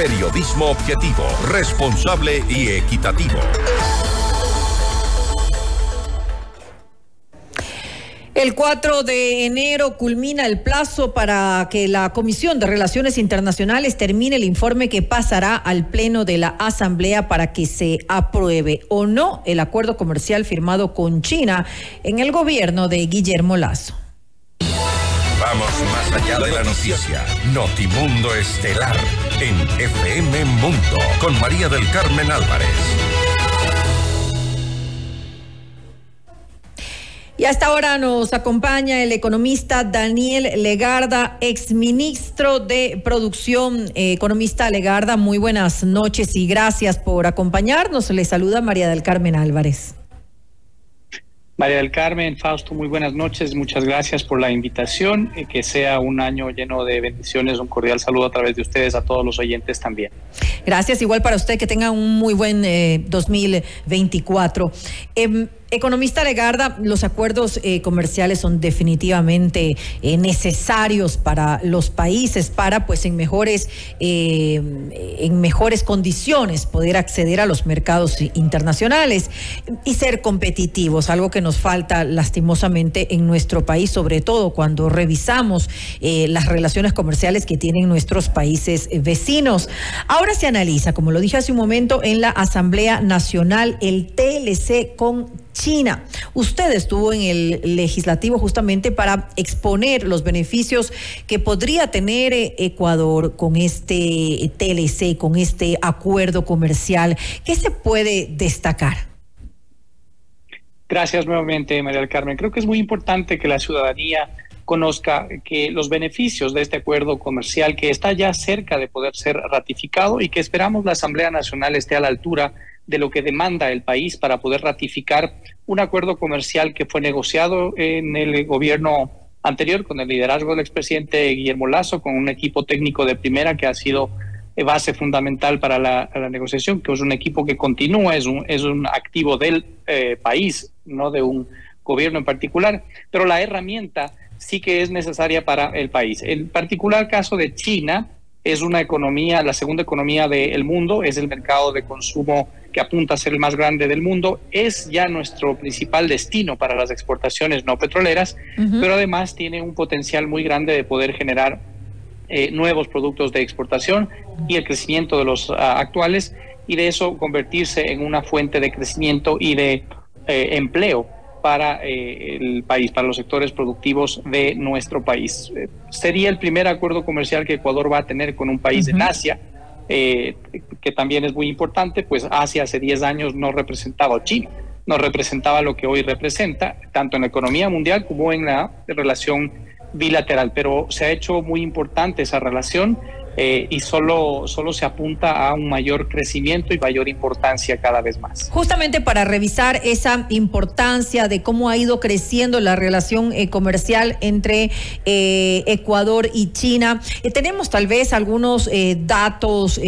Periodismo objetivo, responsable y equitativo. El 4 de enero culmina el plazo para que la Comisión de Relaciones Internacionales termine el informe que pasará al Pleno de la Asamblea para que se apruebe o no el acuerdo comercial firmado con China en el gobierno de Guillermo Lazo. Vamos más allá de la noticia. Notimundo Estelar en FM Mundo con María del Carmen Álvarez. Y hasta ahora nos acompaña el economista Daniel Legarda, exministro de Producción. Eh, economista Legarda, muy buenas noches y gracias por acompañarnos. Le saluda María del Carmen Álvarez. María del Carmen, Fausto, muy buenas noches. Muchas gracias por la invitación. y que sea un año lleno de bendiciones. Un cordial saludo a través de ustedes a todos los oyentes también. Gracias. Igual para usted que tenga un muy buen 2024. Eh, Economista Legarda, los acuerdos eh, comerciales son definitivamente eh, necesarios para los países para, pues, en mejores, eh, en mejores condiciones poder acceder a los mercados internacionales y ser competitivos, algo que nos falta lastimosamente en nuestro país, sobre todo cuando revisamos las relaciones comerciales que tienen nuestros países vecinos. Ahora se analiza, como lo dije hace un momento, en la Asamblea Nacional el TLC con China. Usted estuvo en el legislativo justamente para exponer los beneficios que podría tener eh, Ecuador con este TLC, con este acuerdo comercial. ¿Qué se puede destacar? Gracias nuevamente, María del Carmen. Creo que es muy importante que la ciudadanía conozca que los beneficios de este acuerdo comercial que está ya cerca de poder ser ratificado y que esperamos la Asamblea Nacional esté a la altura de lo que demanda el país para poder ratificar un acuerdo comercial que fue negociado en el gobierno anterior con el liderazgo del expresidente Guillermo Lazo, con un equipo técnico de primera que ha sido base fundamental para la, negociación, que es un equipo que continúa, es un, es un activo del eh, país, no de un gobierno en particular, pero la herramienta sí que es necesaria para el país. El particular caso de China es una economía, la segunda economía del mundo, es el mercado de consumo que apunta a ser el más grande del mundo, es ya nuestro principal destino para las exportaciones no petroleras, pero además tiene un potencial muy grande de poder generar eh, nuevos productos de exportación y el crecimiento de los ah, actuales y de eso convertirse en una fuente de crecimiento y de eh, empleo para eh, el país, para los sectores productivos de nuestro país. sería el primer acuerdo comercial que Ecuador va a tener con un país en Asia eh, que también es muy importante, pues Asia hace 10 años no representaba China, no representaba lo que hoy representa, tanto en la economía mundial como en la relación bilateral, pero se ha hecho muy importante esa relación eh, y solo, solo se apunta a un mayor crecimiento y mayor importancia cada vez más. Justamente para revisar esa importancia de cómo ha ido creciendo la relación eh, comercial entre eh, Ecuador y China, tenemos tal vez algunos datos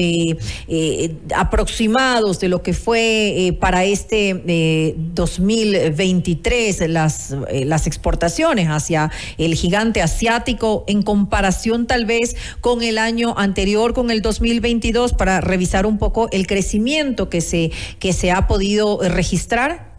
aproximados de lo que fue para este 2023 las, las exportaciones hacia el gigante asiático en comparación tal vez con el año anterior con el 2022 para revisar un poco el crecimiento que se, que se ha podido registrar?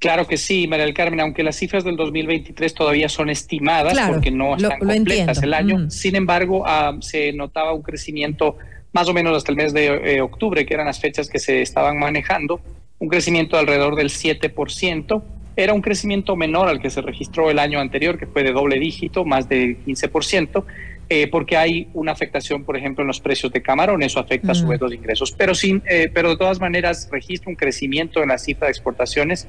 Claro que sí, María del Carmen, aunque las cifras del 2023 todavía son estimadas porque no están completas el año, mm. sin embargo, ah, se notaba un crecimiento más o menos hasta el mes de eh, octubre, que eran las fechas que se estaban manejando, un crecimiento de alrededor del 7%. Era un crecimiento menor al que se registró el año anterior, que fue de doble dígito, más del 15%, eh, porque hay una afectación, por ejemplo, en los precios de camarón, eso afecta a su vez los ingresos. Pero, sin, eh, pero de todas maneras registra un crecimiento en la cifra de exportaciones.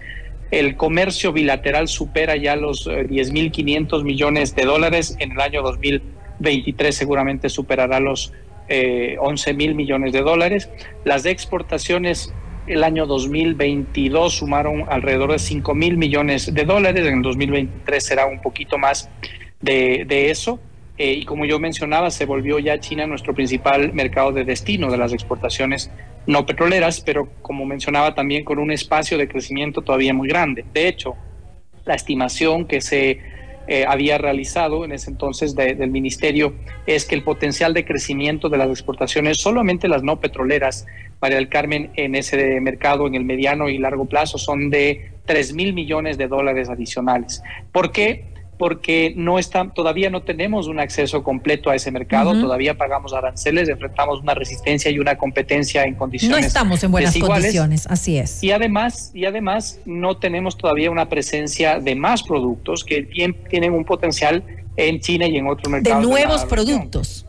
El comercio bilateral supera ya los 10.500 eh, millones de dólares. En el año 2023 seguramente superará los 11 mil millones de dólares. Las exportaciones el año 2022 sumaron alrededor de 5 mil millones de dólares. En el 2023 será un poquito más de, de eso. Eh, y como yo mencionaba, se volvió ya China nuestro principal mercado de destino de las exportaciones no petroleras, pero como mencionaba también con un espacio de crecimiento todavía muy grande. De hecho, la estimación que se eh, había realizado en ese entonces del ministerio es que el potencial de crecimiento de las exportaciones, solamente las no petroleras, María del Carmen, en ese mercado en el mediano y largo plazo son de 3 mil millones de dólares adicionales. ¿Por qué? Porque no está, todavía no tenemos un acceso completo a ese mercado, todavía pagamos aranceles, enfrentamos una resistencia y una competencia en condiciones. No estamos en buenas condiciones, así es. Y además, y además no tenemos todavía una presencia de más productos que bien tienen un potencial en China y en otros mercados. De nuevos productos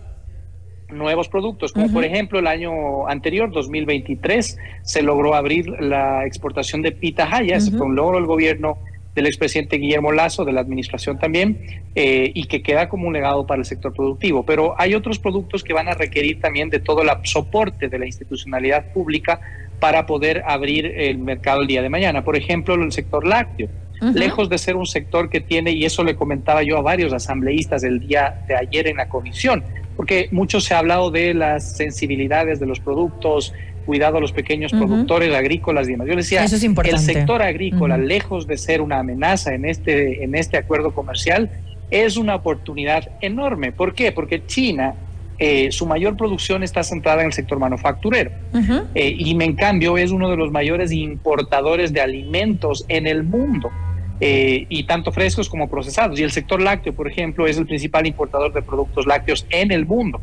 nuevos productos, como por ejemplo el año anterior, 2023, se logró abrir la exportación de pitahaya, uh fue un logro del gobierno del expresidente Guillermo Lazo, de la administración también, eh, y que queda como un legado para el sector productivo. Pero hay otros productos que van a requerir también de todo el soporte de la institucionalidad pública para poder abrir el mercado el día de mañana. Por ejemplo, el sector lácteo. Lejos de ser un sector que tiene, y eso le comentaba yo a varios asambleístas el día de ayer en la comisión, porque mucho se ha hablado de las sensibilidades de los productos, cuidado a los pequeños productores agrícolas y demás. Yo decía, el sector agrícola, lejos de ser una amenaza en este, en este acuerdo comercial, es una oportunidad enorme. ¿Por qué? Porque China, eh, su mayor producción está centrada en el sector manufacturero. Eh, y en cambio es uno de los mayores importadores de alimentos en el mundo. Eh, y tanto frescos como procesados. Y el sector lácteo, por ejemplo, es el principal importador de productos lácteos en el mundo.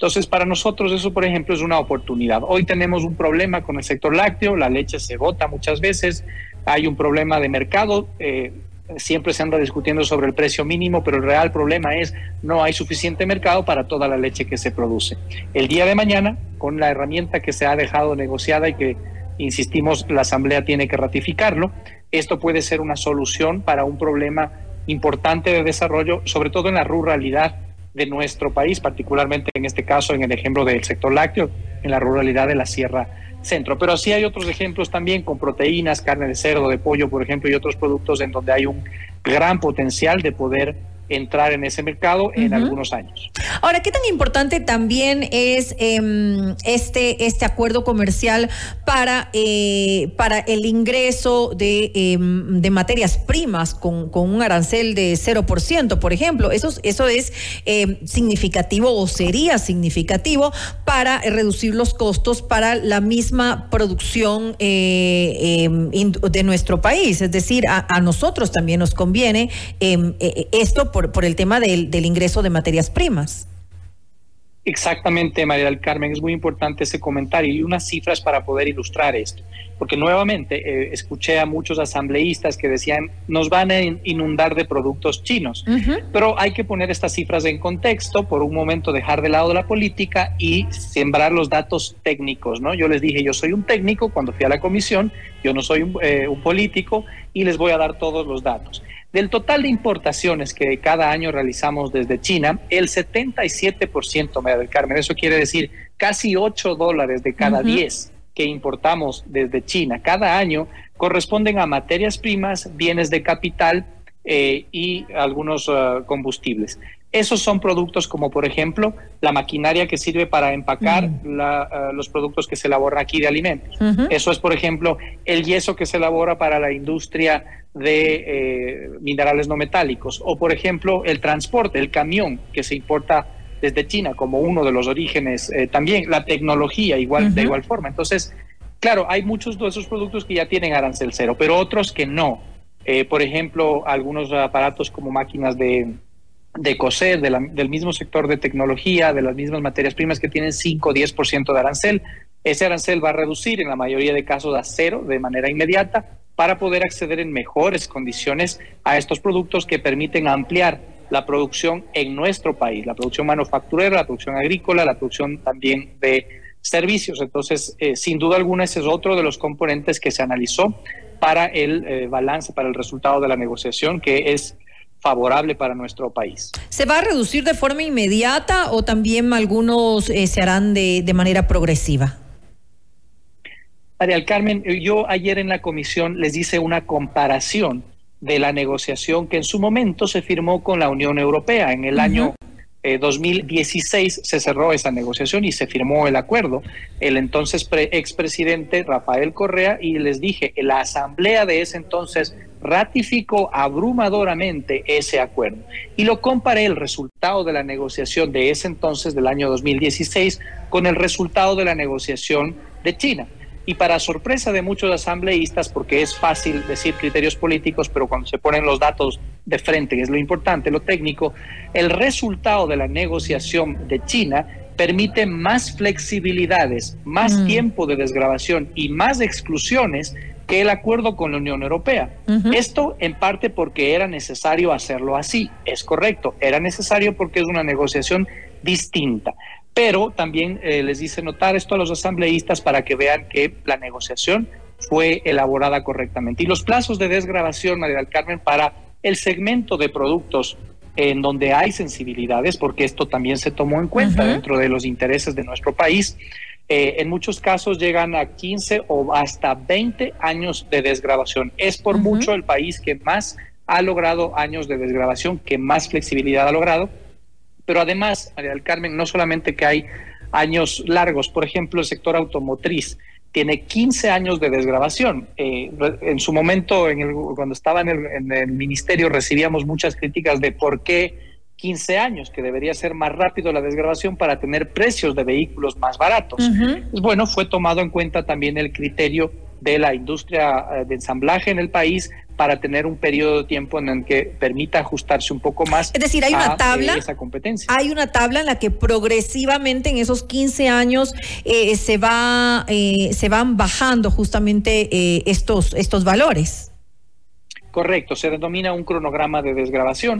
Entonces, para nosotros eso, por ejemplo, es una oportunidad. Hoy tenemos un problema con el sector lácteo, la leche se bota muchas veces, hay un problema de mercado, eh, siempre se anda discutiendo sobre el precio mínimo, pero el real problema es no hay suficiente mercado para toda la leche que se produce. El día de mañana, con la herramienta que se ha dejado negociada y que, insistimos, la Asamblea tiene que ratificarlo, esto puede ser una solución para un problema importante de desarrollo, sobre todo en la ruralidad de nuestro país, particularmente en este caso en el ejemplo del sector lácteo, en la ruralidad de la Sierra Centro. Pero sí hay otros ejemplos también con proteínas, carne de cerdo, de pollo, por ejemplo, y otros productos en donde hay un gran potencial de poder entrar en ese mercado en algunos años. Ahora, ¿qué tan importante también es em, este, este acuerdo comercial para, eh, para el ingreso de, em, de materias primas con, con, un arancel de 0%, por ejemplo? Eso, eso es em, significativo o sería significativo para reducir los costos para la misma producción eh, de nuestro país. Es decir, a, a nosotros también nos conviene eh, esto por, el tema del, del ingreso de materias primas. Exactamente, María del Carmen, es muy importante ese comentario y unas cifras para poder ilustrar esto, porque nuevamente eh, escuché a muchos asambleístas que decían nos van a inundar de productos chinos, pero hay que poner estas cifras en contexto, por un momento dejar de lado la política y sembrar los datos técnicos, ¿no? Yo les dije, yo soy un técnico cuando fui a la comisión, yo no soy un, eh, un político y les voy a dar todos los datos. Del total de importaciones que cada año realizamos desde China, el 77%, María del Carmen, eso quiere decir casi 8 dólares de cada 10 que importamos desde China cada año corresponden a materias primas, bienes de capital eh, y algunos uh, combustibles. Esos son productos como, por ejemplo, la maquinaria que sirve para empacar uh, los productos que se elaboran aquí de alimentos. Eso es, por ejemplo, el yeso que se elabora para la industria de eh, minerales no metálicos. O, por ejemplo, el transporte, el camión que se importa desde China como uno de los orígenes, eh, también la tecnología igual, de igual forma. Entonces, claro, hay muchos de esos productos que ya tienen arancel cero, pero otros que no. Eh, por ejemplo, algunos aparatos como máquinas de, de coser, del mismo sector de tecnología, de las mismas materias primas que tienen 5 o 10% de arancel. Ese arancel va a reducir en la mayoría de casos a cero de manera inmediata para poder acceder en mejores condiciones a estos productos que permiten ampliar la producción en nuestro país, la producción manufacturera, la producción agrícola, la producción también de servicios. Entonces, eh, sin duda alguna, ese es otro de los componentes que se analizó para el eh, balance, para el resultado de la negociación, que es favorable para nuestro país. ¿Se va a reducir de forma inmediata o también algunos eh, se harán de, de manera progresiva? María Carmen, yo ayer en la comisión les hice una comparación de la negociación que en su momento se firmó con la Unión Europea. En el año 2016 eh, se cerró esa negociación y se firmó el acuerdo. El entonces expresidente Rafael Correa y les dije, la asamblea de ese entonces ratificó abrumadoramente ese acuerdo. Y lo comparé el resultado de la negociación de ese entonces, del año 2016, con el resultado de la negociación de China. Y para sorpresa de muchos asambleístas, porque es fácil decir criterios políticos, pero cuando se ponen los datos de frente, que es lo importante, lo técnico, el resultado de la negociación de China permite más flexibilidades, más mm. tiempo de desgrabación y más exclusiones que el acuerdo con la Unión Europea. Esto en parte porque era necesario hacerlo así, es correcto, era necesario porque es una negociación distinta. Pero también eh, les dice notar esto a los asambleístas para que vean que la negociación fue elaborada correctamente. Y los plazos de desgrabación, María del Carmen, para el segmento de productos en donde hay sensibilidades, porque esto también se tomó en cuenta dentro de los intereses de nuestro país, eh, en muchos casos llegan a 15 o hasta 20 años de desgrabación. Es por mucho el país que más ha logrado años de desgrabación, que más flexibilidad ha logrado. Pero además, María del Carmen, no solamente que hay años largos, por ejemplo, el sector automotriz tiene 15 años de desgrabación. Eh, en su momento, en el, cuando estaba en el, en el ministerio, recibíamos muchas críticas de por qué 15 años, que debería ser más rápido la desgrabación para tener precios de vehículos más baratos. Pues bueno, fue tomado en cuenta también el criterio de la industria eh, de ensamblaje en el país para tener un periodo de tiempo en el que permita ajustarse un poco más. Es decir, hay una eh, tabla. esa competencia. Hay una tabla en la que progresivamente en esos 15 años eh, se va se van bajando justamente estos estos valores. Correcto, se denomina un cronograma de desgrabación.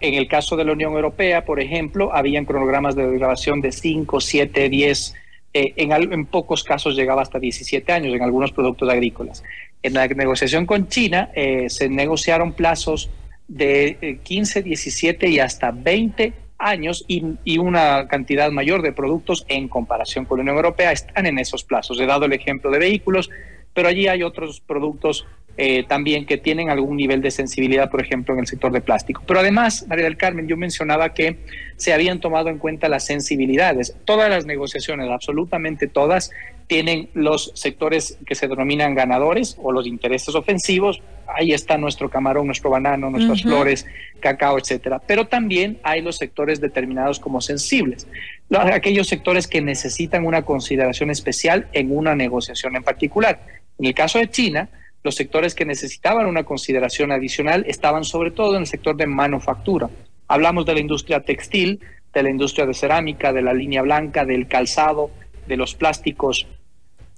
En el caso de la Unión Europea, por ejemplo, habían cronogramas de desgrabación de 5, 7, 10, en, en, pocos casos llegaba hasta 17 años en algunos productos agrícolas. En la negociación con China eh, se negociaron plazos de 15, eh, 17 y hasta 20 años y, y, una cantidad mayor de productos en comparación con la Unión Europea están en esos plazos. He dado el ejemplo de vehículos, pero allí hay otros productos eh, también que tienen algún nivel de sensibilidad, por ejemplo, en el sector de plástico. Pero además, María del Carmen, yo mencionaba que se habían tomado en cuenta las sensibilidades. Todas las negociaciones, absolutamente todas, tienen los sectores que se denominan ganadores o los intereses ofensivos. Ahí está nuestro camarón, nuestro banano, nuestras flores, cacao, etcétera. Pero también hay los sectores determinados como sensibles, aquellos sectores que necesitan una consideración especial en una negociación en particular. En el caso de China, los sectores que necesitaban una consideración adicional estaban sobre todo en el sector de manufactura. Hablamos de la industria textil, de la industria de cerámica, de la línea blanca, del calzado, de los plásticos,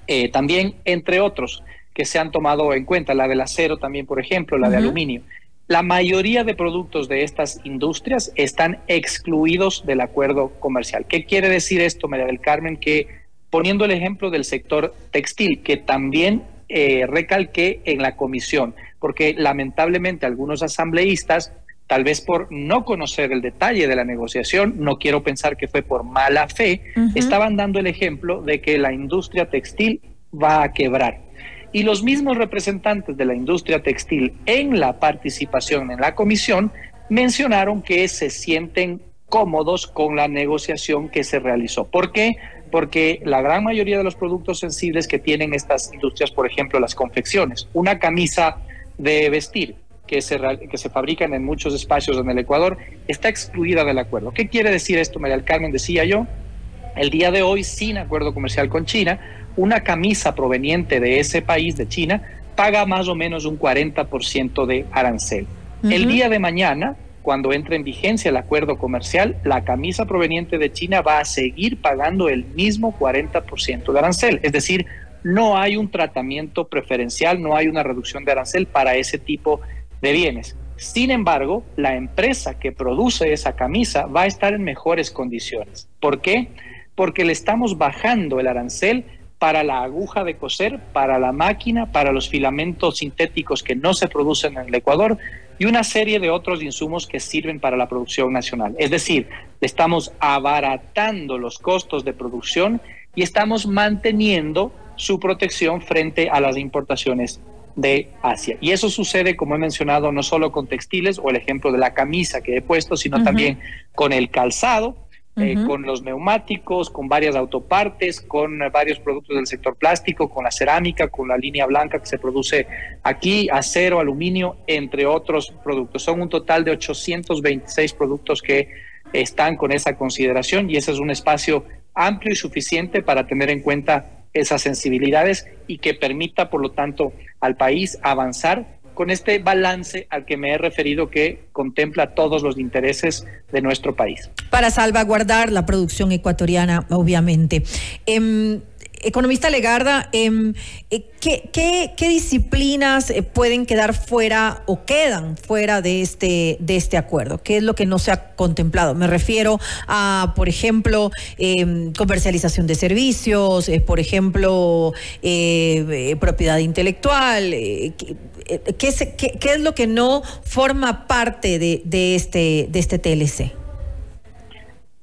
eh, también entre otros que se han tomado en cuenta, la del acero también, por ejemplo, la de aluminio. La mayoría de productos de estas industrias están excluidos del acuerdo comercial. ¿Qué quiere decir esto, María del Carmen? Que poniendo el ejemplo del sector textil, que también eh, recalqué en la comisión, porque lamentablemente algunos asambleístas, tal vez por no conocer el detalle de la negociación, no quiero pensar que fue por mala fe, estaban dando el ejemplo de que la industria textil va a quebrar. Y los mismos representantes de la industria textil en la participación en la comisión mencionaron que se sienten cómodos con la negociación que se realizó. ¿Por qué? Porque la gran mayoría de los productos sensibles que tienen estas industrias, por ejemplo, las confecciones, una camisa de vestir que se, que se fabrican en muchos espacios en el Ecuador, está excluida del acuerdo. ¿Qué quiere decir esto, María del Carmen? Decía yo, el día de hoy, sin acuerdo comercial con China, una camisa proveniente de ese país, de China, paga más o menos un 40% de arancel. El día de mañana, cuando entre en vigencia el acuerdo comercial, la camisa proveniente de China va a seguir pagando el mismo 40% de arancel. Es decir, no hay un tratamiento preferencial, no hay una reducción de arancel para ese tipo de bienes. Sin embargo, la empresa que produce esa camisa va a estar en mejores condiciones. ¿Por qué? Porque le estamos bajando el arancel para la aguja de coser, para la máquina, para los filamentos sintéticos que no se producen en el Ecuador, y una serie de otros insumos que sirven para la producción nacional. Es decir, estamos abaratando los costos de producción y estamos manteniendo su protección frente a las importaciones de Asia. Y eso sucede, como he mencionado, no solo con textiles o el ejemplo de la camisa que he puesto, sino también con el calzado, eh, con los neumáticos, con varias autopartes, con varios productos del sector plástico, con la cerámica, con la línea blanca que se produce aquí, acero, aluminio, entre otros productos. Son un total de 826 productos que están con esa consideración y ese es un espacio amplio y suficiente para tener en cuenta esas sensibilidades y que permita, por lo tanto, al país avanzar con este balance al que me he referido que contempla todos los intereses de nuestro país. Para salvaguardar la producción ecuatoriana, obviamente. Em, Economista Legarda, em, eh, ¿qué, disciplinas eh, pueden quedar fuera o quedan fuera de este, de este acuerdo? ¿Qué es lo que no se ha contemplado? Me refiero a, por ejemplo, em, comercialización de servicios, eh, por ejemplo, propiedad intelectual. ¿qué, es lo que no forma parte de, de, este, de este TLC?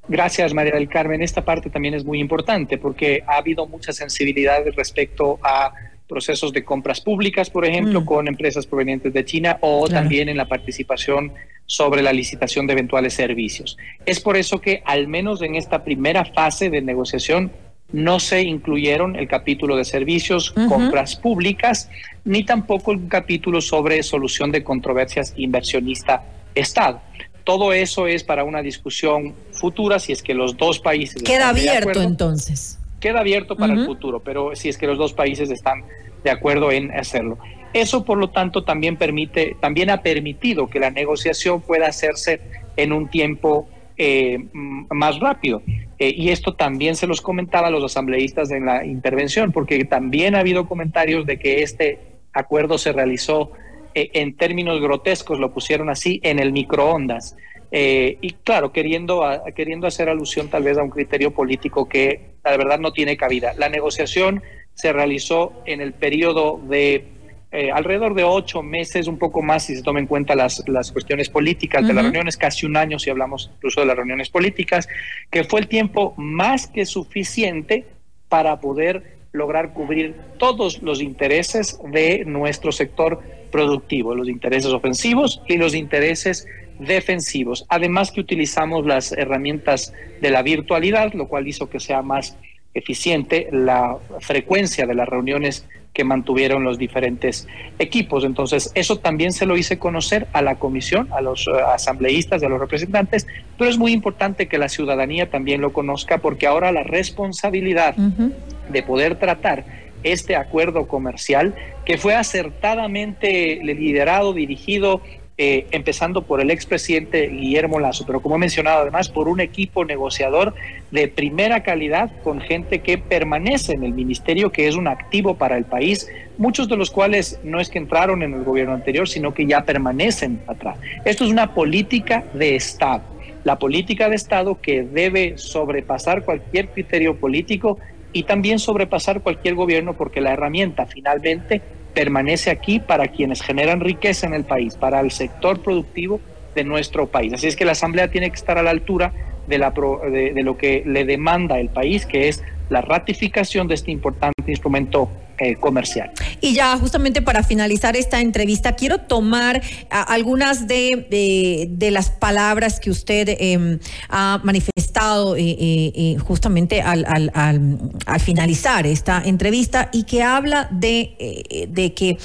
Gracias, María del Carmen. Esta parte también es muy importante porque ha habido mucha sensibilidad respecto a procesos de compras públicas, por ejemplo, mm. con empresas provenientes de China o también en la participación sobre la licitación de eventuales servicios. Es por eso que, al menos en esta primera fase de negociación, no se incluyeron el capítulo de servicios, compras públicas, ni tampoco el capítulo sobre solución de controversias inversionista-Estado. Todo eso es para una discusión futura si es que los dos países... Queda abierto entonces. Queda abierto para el futuro, pero si es que los dos países están de acuerdo en hacerlo. Eso, por lo tanto, también permite, también ha permitido que la negociación pueda hacerse en un tiempo eh, más rápido. Eh, y esto también se los comentaba a los asambleístas en la intervención, porque también ha habido comentarios de que este acuerdo se realizó eh, en términos grotescos, lo pusieron así, en el microondas. Eh, y claro, queriendo, queriendo hacer alusión tal vez a un criterio político que la verdad no tiene cabida. La negociación se realizó en el periodo de eh, alrededor de ocho meses, un poco más si se toma en cuenta las, las cuestiones políticas de las reuniones, casi un año si hablamos incluso de las reuniones políticas, que fue el tiempo más que suficiente para poder lograr cubrir todos los intereses de nuestro sector productivo, los intereses ofensivos y los intereses defensivos. Además que utilizamos las herramientas de la virtualidad, lo cual hizo que sea más eficiente la frecuencia de las reuniones que mantuvieron los diferentes equipos. Entonces, eso también se lo hice conocer a la comisión, a los eh, asambleístas, a los representantes, pero es muy importante que la ciudadanía también lo conozca porque ahora la responsabilidad de poder tratar este acuerdo comercial que fue acertadamente liderado, dirigido, eh, empezando por el expresidente Guillermo Lazo, pero como he mencionado además por un equipo negociador de primera calidad con gente que permanece en el ministerio, que es un activo para el país, muchos de los cuales no es que entraron en el gobierno anterior, sino que ya permanecen atrás. Esto es una política de Estado, la política de Estado que debe sobrepasar cualquier criterio político y también sobrepasar cualquier gobierno porque la herramienta finalmente permanece aquí para quienes generan riqueza en el país, para el sector productivo de nuestro país. Así es que la Asamblea tiene que estar a la altura de, la, de, lo que le demanda el país, que es la ratificación de este importante instrumento eh, comercial. Y ya justamente para finalizar esta entrevista, quiero tomar algunas de, de, las palabras que usted em, ha manifestado eh, eh, justamente al, al, al, finalizar esta entrevista y que habla de, de que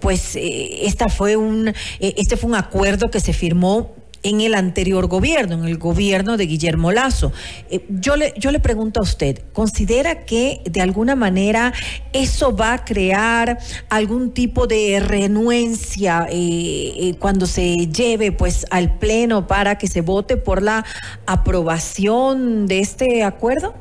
pues esta fue un, este fue un acuerdo que se firmó en el anterior gobierno, en el gobierno de Guillermo Lazo. Eh, yo, le, yo le pregunto a usted, ¿considera que de alguna manera eso va a crear algún tipo de renuencia eh, eh, cuando se lleve pues al Pleno para que se vote por la aprobación de este acuerdo?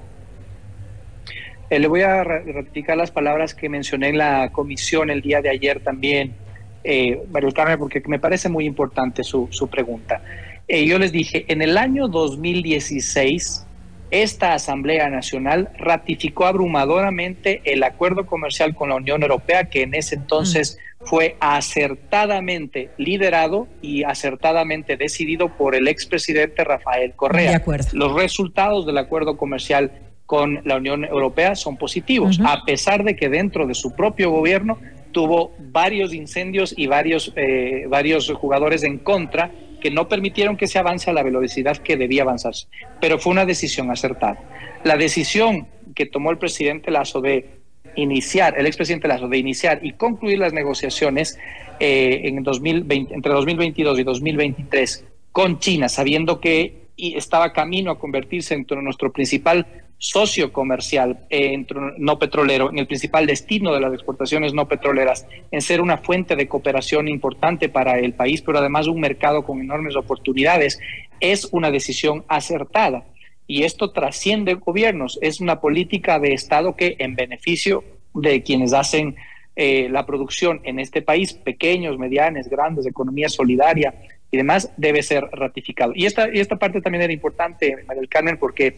le voy a ratificar las palabras que mencioné en la comisión el día de ayer también eh, Mario Carmen, porque me parece muy importante su, pregunta. Eh, yo les dije, en el año 2016, esta Asamblea Nacional ratificó abrumadoramente el acuerdo comercial con la Unión Europea, que en ese entonces mm. fue acertadamente liderado y acertadamente decidido por el expresidente Rafael Correa. Los resultados del acuerdo comercial con la Unión Europea son positivos, a pesar de que dentro de su propio gobierno tuvo varios incendios y varios, eh, varios jugadores en contra que no permitieron que se avance a la velocidad que debía avanzarse. Pero fue una decisión acertada. La decisión que tomó el presidente Lazo de iniciar, el expresidente Lazo, de iniciar y concluir las negociaciones eh, en 2020, entre 2022 y 2023 con China, sabiendo que estaba camino a convertirse en nuestro principal socio comercial eh, no petrolero, en el principal destino de las exportaciones no petroleras, en ser una fuente de cooperación importante para el país, pero además un mercado con enormes oportunidades, es una decisión acertada. Y esto trasciende gobiernos, es una política de Estado que en beneficio de quienes hacen eh, la producción en este país, pequeños, medianos, grandes, economía solidaria y demás, debe ser ratificado. Y esta, y esta parte también era importante, María del Carmen, porque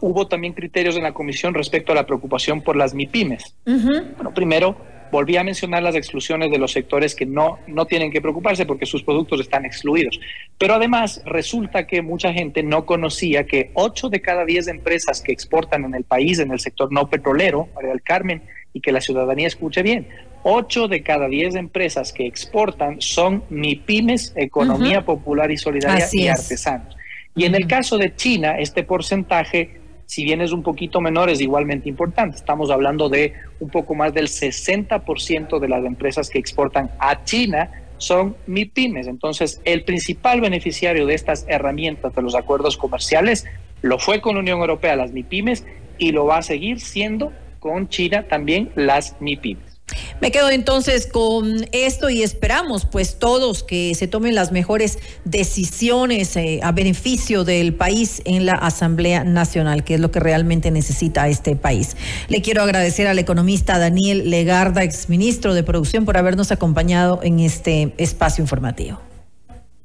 hubo también criterios en la comisión respecto a la preocupación por las MIPIMES. Bueno, primero, volví a mencionar las exclusiones de los sectores que no, no tienen que preocuparse porque sus productos están excluidos. Pero además resulta que mucha gente no conocía que 8 de cada 10 empresas que exportan en el país, en el sector no petrolero, María del Carmen, y que la ciudadanía escuche bien, 8 de cada 10 empresas que exportan son MIPIMES, Economía Popular y Solidaria y artesanos. Y en el caso de China, este porcentaje si bien es un poquito menor, es igualmente importante. Estamos hablando de un poco más del 60% de las empresas que exportan a China son MIPIMES. Entonces, el principal beneficiario de estas herramientas de los acuerdos comerciales lo fue con la Unión Europea, las MIPIMES, y lo va a seguir siendo con China también las MIPIMES. Me quedo entonces con esto y esperamos pues todos que se tomen las mejores decisiones eh, a beneficio del país en la Asamblea Nacional, que es lo que realmente necesita este país. Le quiero agradecer al economista Daniel Legarda, exministro de Producción, por habernos acompañado en este espacio informativo.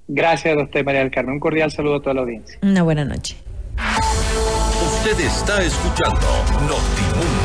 Gracias a usted, María del Carmen. Un cordial saludo a toda la audiencia. Una buena noche. Usted está escuchando Notimundo.